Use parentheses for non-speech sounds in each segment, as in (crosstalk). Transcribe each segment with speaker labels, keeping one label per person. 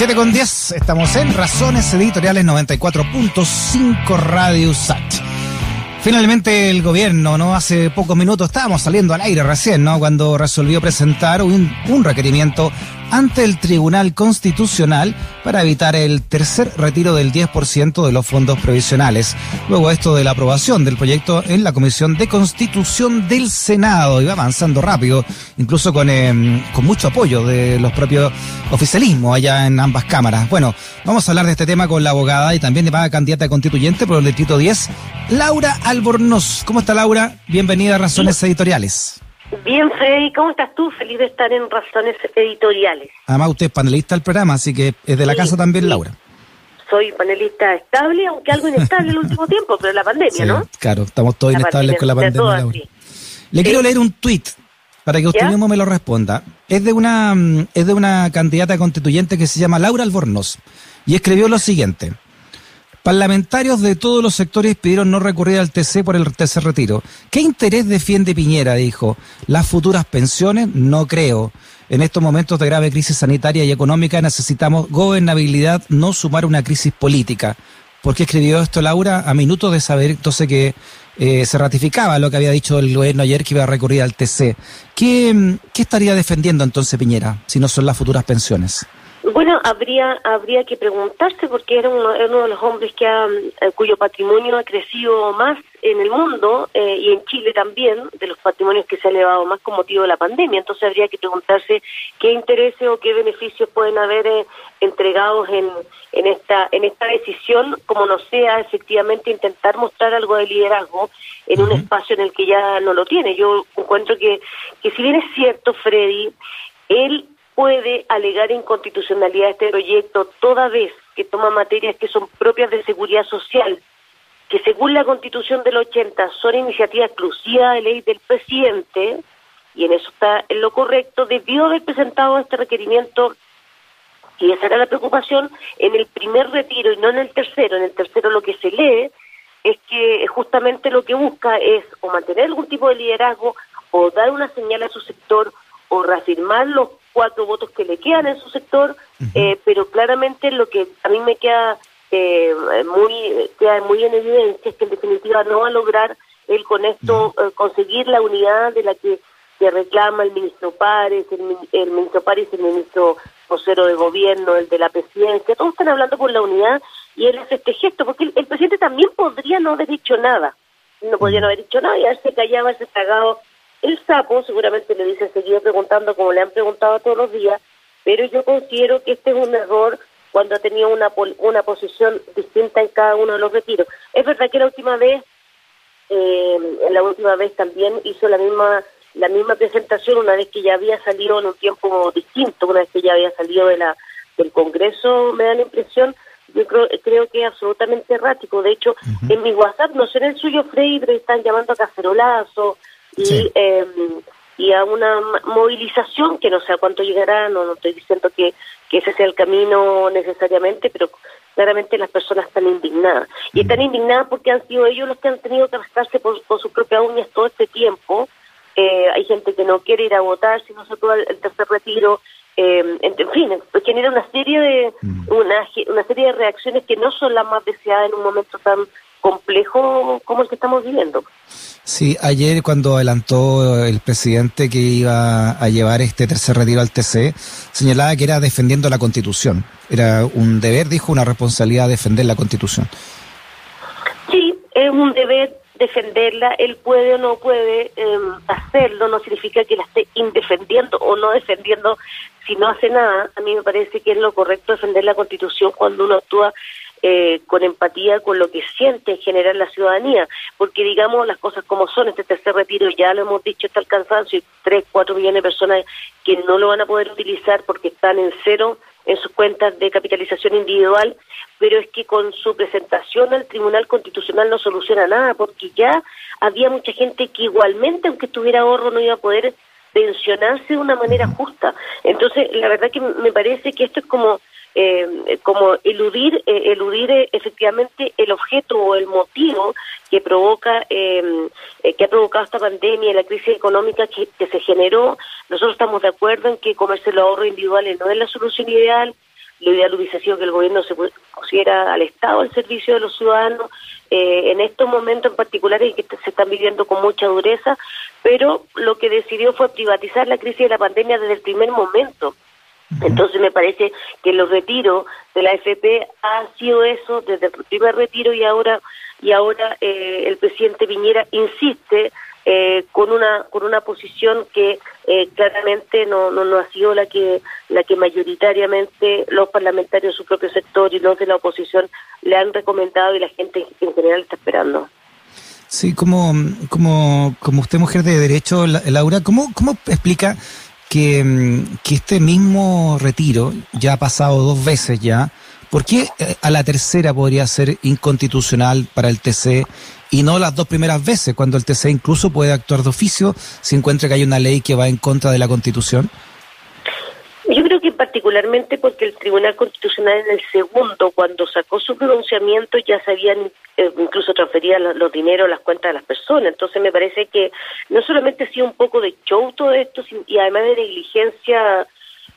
Speaker 1: 7 con 10, estamos en Razones Editoriales 94.5 Radio Sat. Finalmente el gobierno, ¿no? Hace pocos minutos estábamos saliendo al aire recién, ¿no? Cuando resolvió presentar un, un requerimiento ante el Tribunal Constitucional para evitar el tercer retiro del 10% de los fondos previsionales. Luego esto de la aprobación del proyecto en la Comisión de Constitución del Senado. Va avanzando rápido, incluso con, eh, con mucho apoyo de los propios oficialismos allá en ambas cámaras. Bueno, vamos a hablar de este tema con la abogada y también de la candidata constituyente por el distrito 10, Laura Albornoz. ¿Cómo está Laura? Bienvenida a Razones Editoriales.
Speaker 2: Bien, Freddy, ¿cómo estás tú? Feliz de estar en Razones Editoriales.
Speaker 1: Además, usted es panelista del programa, así que es de la casa también, Laura.
Speaker 2: Soy panelista estable, aunque algo inestable el último tiempo, pero la pandemia, ¿no?
Speaker 1: Claro, estamos todos inestables con la pandemia, Laura. Le quiero leer un tuit para que usted mismo me lo responda. Es de una mm, es de una candidata constituyente que se llama Laura Albornoz y escribió lo siguiente. Parlamentarios de todos los sectores pidieron no recurrir al TC por el tercer retiro. ¿Qué interés defiende Piñera? Dijo. ¿Las futuras pensiones? No creo. En estos momentos de grave crisis sanitaria y económica necesitamos gobernabilidad, no sumar una crisis política. ¿Por qué escribió esto Laura? A minutos de saber entonces que eh, se ratificaba lo que había dicho el gobierno ayer que iba a recurrir al TC. ¿Qué, ¿Qué estaría defendiendo entonces Piñera si no son las futuras pensiones?
Speaker 2: Bueno, habría habría que preguntarse porque era uno, uno de los hombres que ha, eh, cuyo patrimonio ha crecido más en el mundo eh, y en Chile también, de los patrimonios que se ha elevado más con motivo de la pandemia. Entonces habría que preguntarse qué intereses o qué beneficios pueden haber eh, entregados en, en esta en esta decisión, como no sea efectivamente intentar mostrar algo de liderazgo en un espacio en el que ya no lo tiene. Yo encuentro que que si bien es cierto, Freddy, él puede alegar inconstitucionalidad a este proyecto toda vez que toma materias que son propias de seguridad social, que según la constitución del 80 son iniciativa exclusiva de ley del presidente, y en eso está en lo correcto, debió haber presentado este requerimiento, y esa era la preocupación, en el primer retiro y no en el tercero. En el tercero lo que se lee es que justamente lo que busca es o mantener algún tipo de liderazgo o dar una señal a su sector o reafirmar los cuatro votos que le quedan en su sector, eh, pero claramente lo que a mí me queda eh, muy queda muy en evidencia es que en definitiva no va a lograr él con esto eh, conseguir la unidad de la que se reclama el ministro Párez, el, ministro Párez, el ministro vocero de gobierno, el de la presidencia, todos están hablando por la unidad y él hace este gesto, porque el, presidente también podría no haber dicho nada, no podría no haber dicho nada y haberse callado, haberse cagado el sapo seguramente le dice seguir preguntando como le han preguntado todos los días, pero yo considero que este es un error cuando ha tenido una, una posición distinta en cada uno de los retiros. Es verdad que la última vez, eh, la última vez también hizo la misma la misma presentación una vez que ya había salido en un tiempo distinto, una vez que ya había salido de la del Congreso, me da la impresión, yo creo, creo que es absolutamente errático. De hecho, en mi WhatsApp, no sé en el suyo, Frey, pero están llamando a cacerolazo, y, eh, y a una movilización que no sé a cuánto llegará, no, no estoy diciendo que, que ese sea el camino necesariamente, pero claramente las personas están indignadas. Y están indignadas porque han sido ellos los que han tenido que rascarse por, por sus propias uñas todo este tiempo. Eh, hay gente que no quiere ir a votar si no se puede el tercer retiro. Eh, en, en, fin, genera una serie de una, una serie de reacciones que no son las más deseadas en un momento tan complejo como el que estamos viviendo.
Speaker 1: Sí, ayer cuando adelantó el presidente que iba a llevar este tercer retiro al TC, señalaba que era defendiendo la Constitución. Era un deber, dijo, una responsabilidad defender la Constitución.
Speaker 2: Sí, es un deber defenderla. Él puede o no puede em, hacerlo, no significa que la esté indefendiendo o no defendiendo si no hace nada. A mí me parece que es lo correcto defender la Constitución cuando uno actúa eh, con empatía con lo que siente en general la ciudadanía, porque digamos las cosas como son, este tercer retiro ya lo hemos dicho, está alcanzado, y tres, cuatro millones de personas que no lo van a poder utilizar porque están en cero en sus cuentas de capitalización individual, pero es que con su presentación al Tribunal Constitucional no soluciona nada, porque ya había mucha gente que igualmente, aunque tuviera ahorro, no iba a poder pensionarse de una manera justa. Entonces, la verdad que me parece que esto es como eh, como eludir eh, eludir eh, efectivamente el objeto o el motivo que provoca eh, que ha provocado esta pandemia la crisis económica que, se generó nosotros estamos de acuerdo en que comerse los ahorros individuales no es la solución ideal lo ideal hubiese sido que el gobierno se pusiera al Estado al servicio de los ciudadanos eh, en estos momentos en particular en que se están viviendo con mucha dureza, pero lo que decidió fue privatizar la crisis de la pandemia desde el primer momento. Entonces me parece que los retiros de la FP ha sido eso desde el primer retiro y ahora y ahora eh, el presidente Piñera insiste eh, con una con una posición que eh, claramente no, no, no ha sido la que la que mayoritariamente los parlamentarios de su propio sector y los de la oposición le han recomendado y la gente en general está esperando.
Speaker 1: Sí, como, como, como usted mujer de derecho, Laura, ¿cómo, cómo explica que, que este mismo retiro ya ha pasado dos veces ya? ¿Por qué eh, a la tercera podría ser inconstitucional para el TC y no las dos primeras veces, cuando el TC incluso puede actuar de oficio si encuentra que hay una ley que va en contra de la Constitución?
Speaker 2: Particularmente porque el Tribunal Constitucional en el segundo, cuando sacó su pronunciamiento, ya se habían eh, incluso transferido los, dineros a las cuentas de las personas. Entonces me parece que no solamente ha sido un poco de show todo esto, y además de negligencia,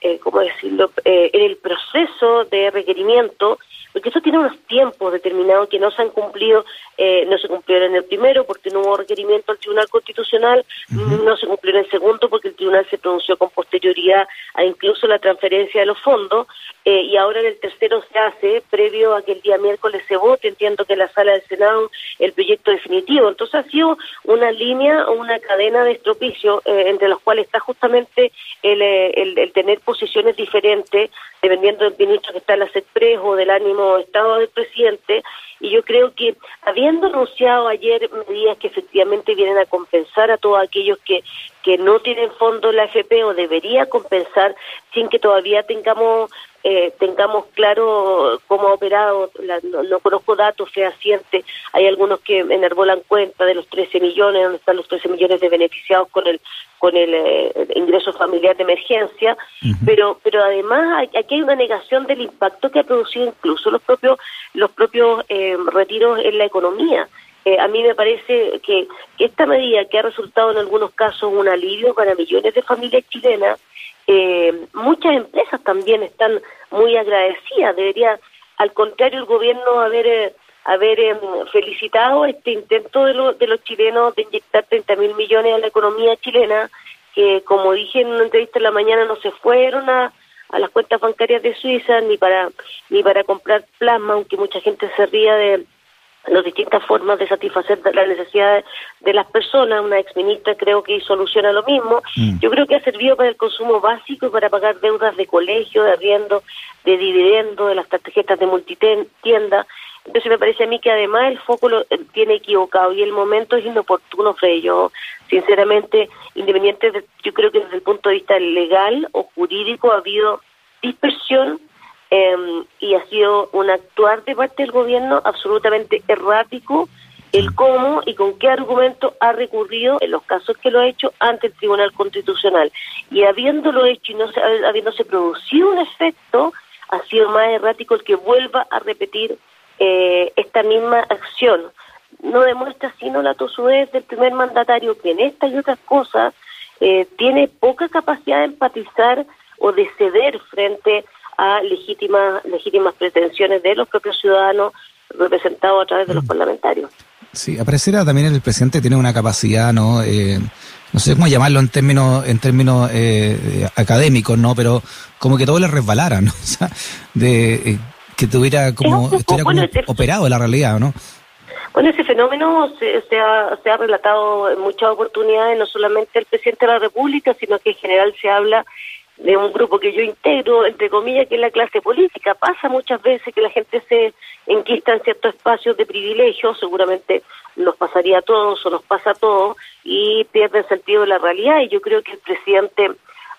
Speaker 2: eh, ¿cómo decirlo?, eh, en el proceso de requerimiento, porque eso tiene unos tiempos determinados que no se han cumplido, eh, no se cumplieron en el primero porque no hubo requerimiento al Tribunal Constitucional, no se cumplió en el segundo porque el Tribunal se pronunció con posterioridad a incluso la transferencia de los fondos, eh, y ahora en el tercero se hace, previo a que el día miércoles se vote, entiendo que en la sala del Senado, el proyecto definitivo. Entonces ha sido una línea o una cadena de estropicio eh, entre los cuales está justamente el, el, el tener posiciones diferentes, dependiendo del ministro que está en la SECPRES o del ánimo estado del presidente, y yo creo que habiendo anunciado ayer medidas que efectivamente vienen a compensar a todos aquellos que, que no tienen fondo la AFP o debería compensar sin que todavía tengamos eh, tengamos claro cómo ha operado, no, conozco datos fehacientes, hay algunos que enarbolan cuenta de los 13 millones, donde están los 13 millones de beneficiados con el con el, eh, ingreso familiar de emergencia, pero pero además aquí hay una negación del impacto que ha producido incluso los propios los propios eh, retiros en la economía. a mí me parece que, que esta medida que ha resultado en algunos casos un alivio para millones de familias chilenas eh, muchas empresas también están muy agradecidas. Debería, al contrario, el gobierno haber eh, haber em, felicitado este intento de, de los chilenos de inyectar 30 mil millones a la economía chilena, que como dije en una entrevista en la mañana no se fueron a, a las cuentas bancarias de Suiza ni para ni para comprar plasma, aunque mucha gente se ría de las distintas formas de satisfacer las necesidades de las personas. Una exministra creo que soluciona lo mismo. Mm. Yo creo que ha servido para el consumo básico y para pagar deudas de colegio, de arriendo, de dividendo, de las tarjetas de multitienda. Entonces me parece a mí que además el foco lo eh, tiene equivocado y el momento es inoportuno, Frey. Yo, sinceramente, independiente, de, yo creo que desde el punto de vista legal o jurídico ha habido dispersión Em, y ha sido un actuar de parte del gobierno absolutamente errático el cómo y con qué argumento ha recurrido en los casos que lo ha hecho ante el Tribunal Constitucional. Y habiéndolo hecho y no habiéndose producido un efecto, ha sido más errático el que vuelva a repetir eh, esta misma acción. No demuestra sino la tosudez del primer mandatario que en esta y otras cosas eh, tiene poca capacidad de empatizar o de ceder frente a legítimas, legítimas pretensiones de los propios ciudadanos representados a través de los mm. parlamentarios.
Speaker 1: Sí, aparecerá también el presidente tiene una capacidad, ¿no? Eh, no sé cómo llamarlo en términos en términos eh, académicos, ¿no? Pero como que todo le resbalara, ¿no? (laughs) O sea, de eh, que tuviera como, estuviera como operado la realidad, ¿no?
Speaker 2: Bueno, ese fenómeno se, se, ha, se ha relatado en muchas oportunidades, no solamente el presidente de la República, sino que en general se habla de un grupo que yo integro, entre comillas, que es la clase política. Pasa muchas veces que la gente se enquista en ciertos espacios de privilegio, seguramente nos pasaría a todos o nos pasa a todos, y pierde el sentido de la realidad. Y yo creo que el presidente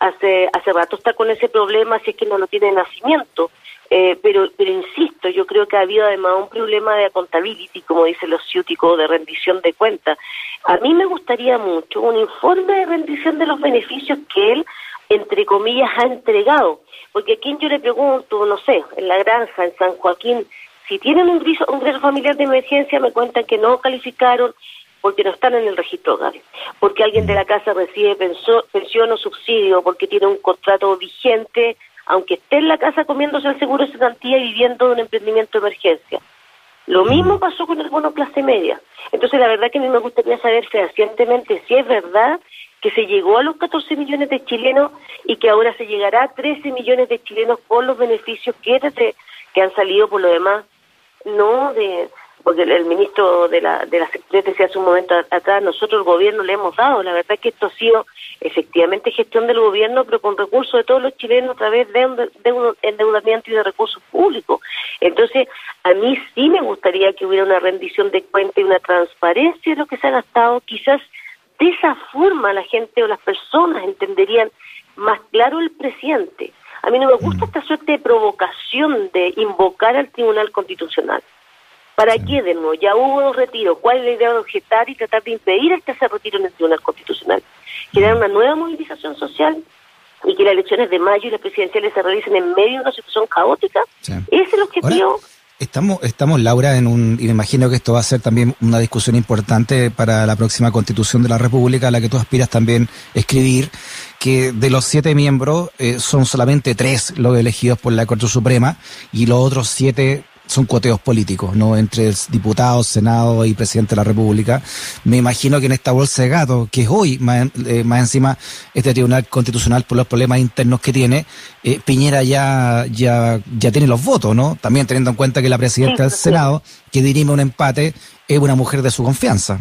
Speaker 2: hace, hace rato está con ese problema, si es que no lo tiene de nacimiento. Eh, pero, pero insisto, yo creo que ha habido además un problema de accountability, como dice los ciúticos, de rendición de cuentas. A mí me gustaría mucho un informe de rendición de los beneficios que él entre comillas, ha entregado. Porque a quien yo le pregunto, no sé, en la granja, en San Joaquín, si tienen un ingreso, un ingreso familiar de emergencia, me cuentan que no calificaron porque no están en el registro hogares, porque alguien de la casa recibe pensión o subsidio, porque tiene un contrato vigente aunque esté en la casa comiéndose el seguro de cesantía y viviendo de un emprendimiento de emergencia. Lo mismo pasó con el bono clase media. Entonces, la verdad que a mí me gustaría saber fehacientemente si es verdad que se llegó a los 14 millones de chilenos y que ahora se llegará a 13 millones de chilenos por los beneficios que, que han salido por lo demás, no de porque el, ministro de la de la Secretaría decía hace un momento atrás, nosotros el gobierno le hemos dado, la verdad es que esto ha sido efectivamente gestión del gobierno, pero con recursos de todos los chilenos a través de, un endeudamiento y de recursos públicos. Entonces, a mí sí me gustaría que hubiera una rendición de cuentas y una transparencia de lo que se ha gastado, quizás de esa forma la gente o las personas entenderían más claro el presidente. A mí no me gusta mm. esta suerte de provocación de invocar al Tribunal Constitucional. ¿Para qué de nuevo? Ya hubo retiro. ¿Cuál es la idea de objetar y tratar de impedir el tercer retiro en el Tribunal Constitucional? Generar una nueva movilización social y que las elecciones de mayo y las presidenciales se realicen en medio de una situación caótica. Ese es el objetivo.
Speaker 1: Estamos, estamos, Laura, en un, y me imagino que esto va a ser también una discusión importante para la próxima constitución de la República, a la que tú aspiras también escribir, que de los siete miembros eh, son solamente tres los elegidos por la Corte Suprema y los otros siete son cuoteos políticos, ¿no? Entre diputados, senado y presidente de la República. Me imagino que en esta bolsa de gato, que es hoy, más, eh, más encima, este Tribunal Constitucional por los problemas internos que tiene, eh, Piñera ya, ya, ya tiene los votos, ¿no? También teniendo en cuenta que la presidenta del Senado, que dirime un empate, es una mujer de su confianza.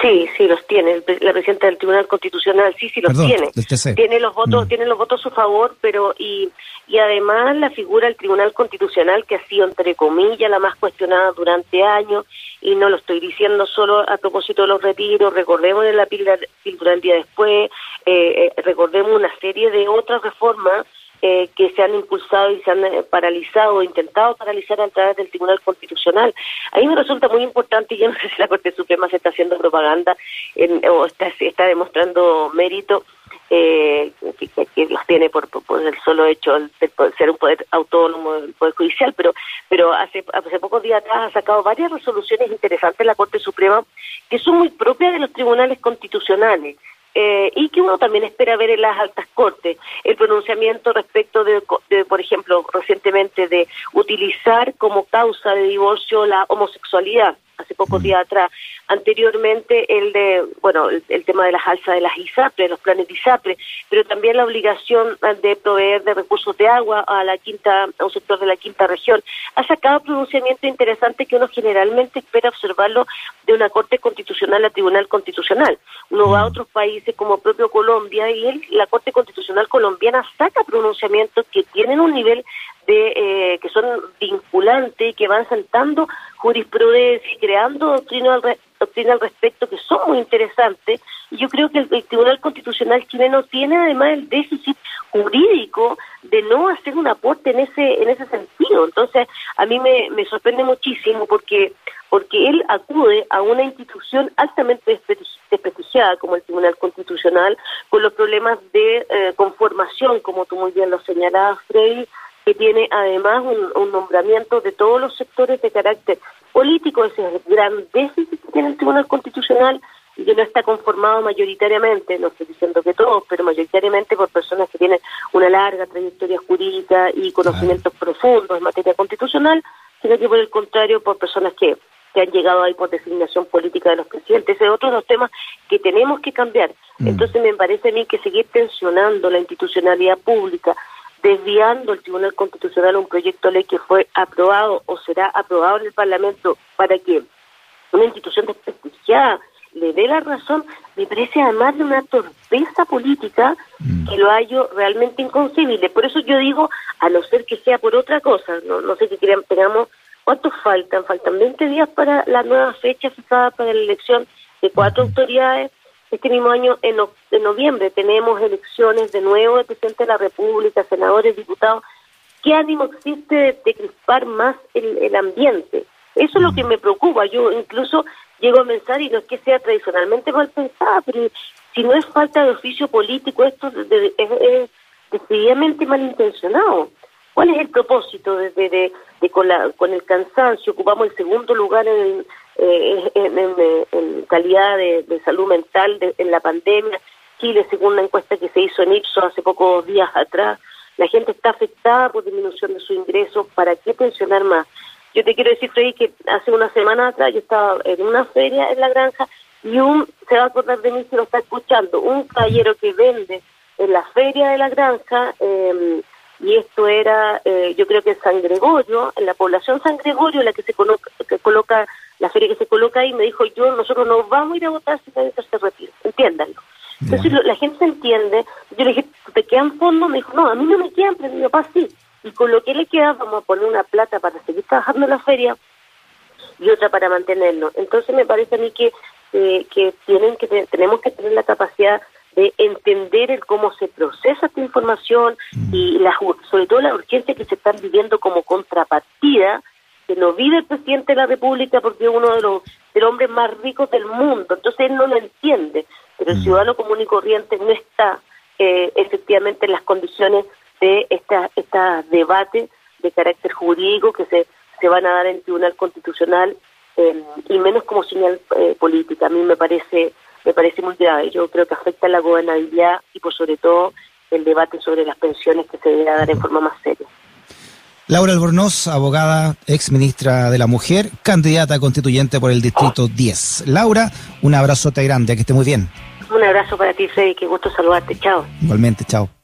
Speaker 2: Sí, sí los tiene. La presidenta del Tribunal Constitucional sí, sí los tiene. Tiene los votos, mm. tiene los votos a su favor, pero y y además la figura del Tribunal Constitucional que ha sido entre comillas la más cuestionada durante años y no lo estoy diciendo solo a propósito de los retiros. Recordemos en la píldora del día después, eh, eh, recordemos una serie de otras reformas eh, que se han impulsado y se han eh, paralizado intentado paralizar a través del Tribunal Constitucional. A mí me resulta muy importante, y yo no sé si la Corte Suprema se está haciendo propaganda o está, está demostrando mérito, eh, que, los tiene por, el solo hecho de ser un poder autónomo del Poder Judicial, pero pero hace, hace pocos días atrás ha sacado varias resoluciones interesantes la Corte Suprema que son muy propias de los tribunales constitucionales. Eh, y que uno también espera ver en las altas cortes. El pronunciamiento respecto de, por ejemplo, recientemente de utilizar como causa de divorcio la homosexualidad hace pocos mm. días atrás. Anteriormente el de, bueno, el, tema de las alzas de las ISAPRE, los planes de ISAPRE, pero también la obligación de proveer de recursos de agua a la quinta, a un sector de la quinta región. Ha sacado pronunciamiento interesante que uno generalmente espera observarlo de una Corte Constitucional a Tribunal Constitucional. Uno va a mm. otros países como propio Colombia y la Corte Constitucional colombiana saca pronunciamientos que tienen un nivel de eh, que son vinculantes y que van saltando jurisprudencia y creando doctrina al, doctrina al respecto que son muy interesantes. Y yo creo que el, Tribunal Constitucional chileno tiene además el déficit jurídico de no hacer un aporte en ese en ese sentido. Entonces a mí me, me sorprende muchísimo porque porque él acude a una institución altamente como el Tribunal Constitucional con los problemas de eh, conformación como tú muy bien lo señalabas Freddy que tiene además un, nombramiento de todos los sectores de carácter político, ese es el gran déficit que tiene el Tribunal Constitucional y que no está conformado mayoritariamente, no estoy diciendo que todos, pero mayoritariamente por personas que tienen una larga trayectoria jurídica y conocimientos profundos en materia constitucional, sino que por el contrario por personas que, que han llegado ahí por designación política de los presidentes. Ese es otro de los temas que tenemos que cambiar. Mm. Entonces me parece a mí que seguir tensionando la institucionalidad pública, desviando el Tribunal Constitucional un proyecto de ley que fue aprobado o será aprobado en el Parlamento para que una institución desprestigiada le dé la razón, me parece además de una torpeza política mm. que lo hallo realmente inconcebible. Por eso yo digo, a no ser que sea por otra cosa, no, no sé qué tengamos, ¿cuántos faltan? Faltan 20 días para la nueva fecha fijada para la elección de cuatro autoridades este mismo año, en, noviembre, tenemos elecciones de nuevo de presidente de la República, senadores, diputados. ¿Qué ánimo existe de, crispar más el, ambiente? Eso es lo que me preocupa. Yo incluso llego a pensar, y no es que sea tradicionalmente mal pensada, pero si no es falta de oficio político, esto es, es decididamente malintencionado. ¿Cuál es el propósito de, de, con, la, con el cansancio? Ocupamos el segundo lugar en, eh, calidad de, salud mental en la pandemia. Chile, según una encuesta que se hizo en Ipsos hace pocos días atrás, la gente está afectada por disminución de su ingreso, ¿para qué pensionar más? Yo te quiero decir, Freddy, que hace una semana atrás yo estaba en una feria en la granja y un, se va a acordar de mí si lo está escuchando, un caballero que vende en la feria de la granja, eh, y esto era, eh, yo creo que San Gregorio, en la población San Gregorio, la que se coloca, que coloca la feria que se coloca ahí, me dijo, yo, nosotros no vamos a ir a votar si nadie se retira, entiéndanlo. Entonces la gente entiende, yo le dije, ¿te quedan fondos? Me dijo, no, a mí no me quedan, pero mi papá sí. Y con lo que le queda vamos a poner una plata para seguir trabajando en la feria y otra para mantenerlo. Entonces me parece a mí que, eh, que tienen que tenemos que tener la capacidad de entender el cómo se procesa esta información y la, sobre todo la urgencia que se están viviendo como contrapartida que no vive el presidente de la República porque es uno de los, hombres más ricos del mundo, entonces él no lo entiende, pero el ciudadano común y corriente no está eh, efectivamente en las condiciones de esta, esta debate de carácter jurídico que se, se van a dar en el Tribunal Constitucional eh, y menos como señal eh, política. A mí me parece me parece muy grave. Yo creo que afecta la gobernabilidad y por sobre todo el debate sobre las pensiones que se debe dar en forma más seria.
Speaker 1: Laura Albornoz, abogada, ex ministra de la Mujer, candidata constituyente por el Distrito 10. Laura, un abrazote grande, que esté muy bien.
Speaker 2: Un abrazo para ti, Freddy, qué gusto saludarte. Chao.
Speaker 1: Igualmente, chao.